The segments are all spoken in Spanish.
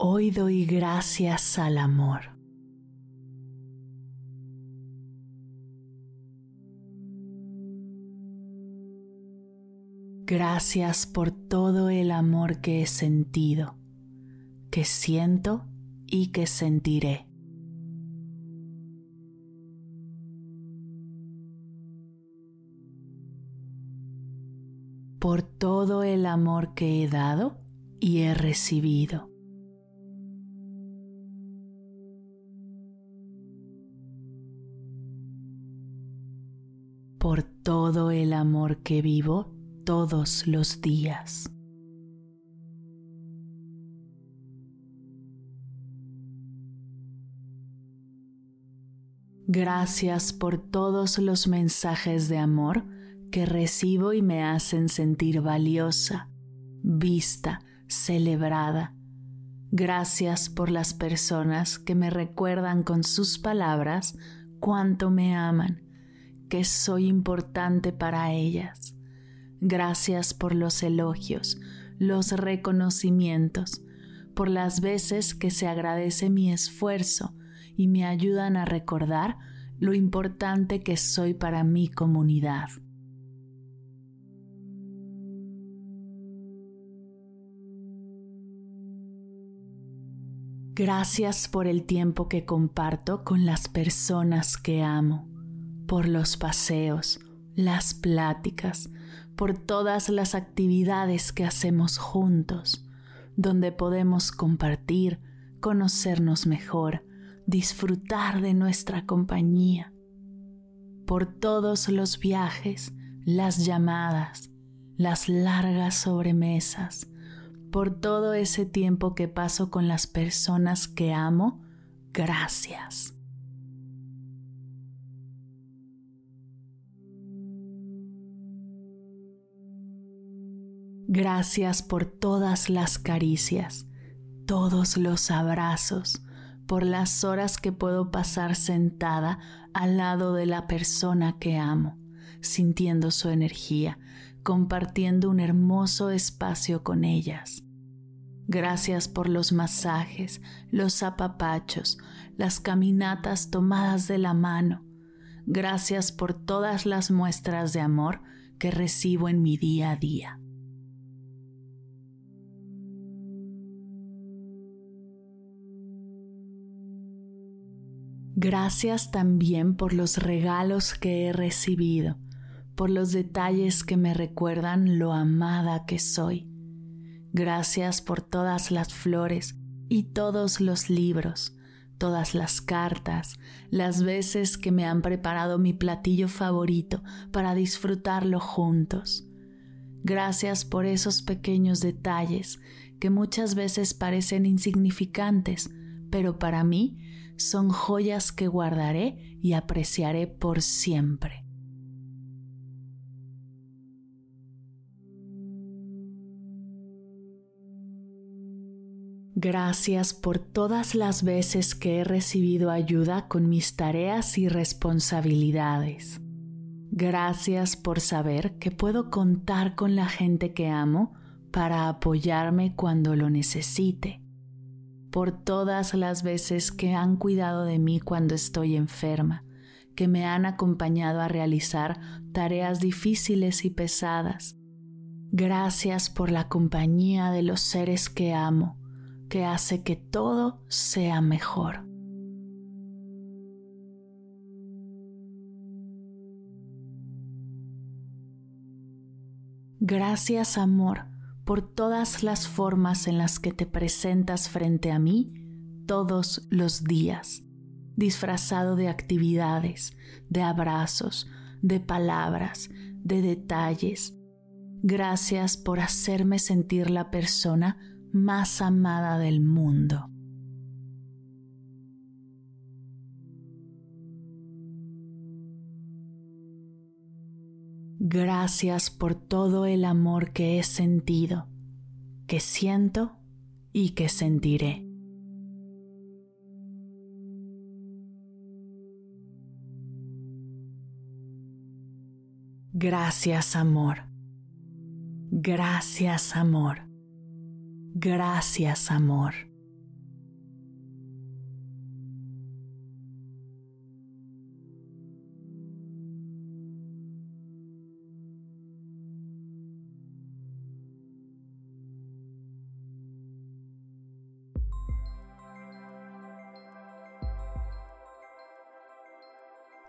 Hoy doy gracias al amor. Gracias por todo el amor que he sentido, que siento y que sentiré. Por todo el amor que he dado y he recibido. Por todo el amor que vivo todos los días. Gracias por todos los mensajes de amor que recibo y me hacen sentir valiosa, vista, celebrada. Gracias por las personas que me recuerdan con sus palabras cuánto me aman que soy importante para ellas. Gracias por los elogios, los reconocimientos, por las veces que se agradece mi esfuerzo y me ayudan a recordar lo importante que soy para mi comunidad. Gracias por el tiempo que comparto con las personas que amo por los paseos, las pláticas, por todas las actividades que hacemos juntos, donde podemos compartir, conocernos mejor, disfrutar de nuestra compañía, por todos los viajes, las llamadas, las largas sobremesas, por todo ese tiempo que paso con las personas que amo, gracias. Gracias por todas las caricias, todos los abrazos, por las horas que puedo pasar sentada al lado de la persona que amo, sintiendo su energía, compartiendo un hermoso espacio con ellas. Gracias por los masajes, los apapachos, las caminatas tomadas de la mano. Gracias por todas las muestras de amor que recibo en mi día a día. Gracias también por los regalos que he recibido, por los detalles que me recuerdan lo amada que soy. Gracias por todas las flores y todos los libros, todas las cartas, las veces que me han preparado mi platillo favorito para disfrutarlo juntos. Gracias por esos pequeños detalles que muchas veces parecen insignificantes, pero para mí son joyas que guardaré y apreciaré por siempre. Gracias por todas las veces que he recibido ayuda con mis tareas y responsabilidades. Gracias por saber que puedo contar con la gente que amo para apoyarme cuando lo necesite por todas las veces que han cuidado de mí cuando estoy enferma, que me han acompañado a realizar tareas difíciles y pesadas. Gracias por la compañía de los seres que amo, que hace que todo sea mejor. Gracias amor por todas las formas en las que te presentas frente a mí todos los días. disfrazado de actividades, de abrazos, de palabras, de detalles. Gracias por hacerme sentir la persona más amada del mundo. Gracias por todo el amor que he sentido, que siento y que sentiré. Gracias amor. Gracias amor. Gracias amor.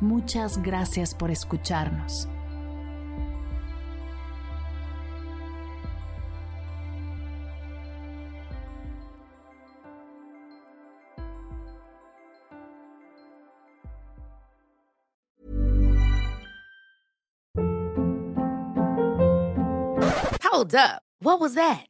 Muchas gracias por escucharnos. Hold up. What was that?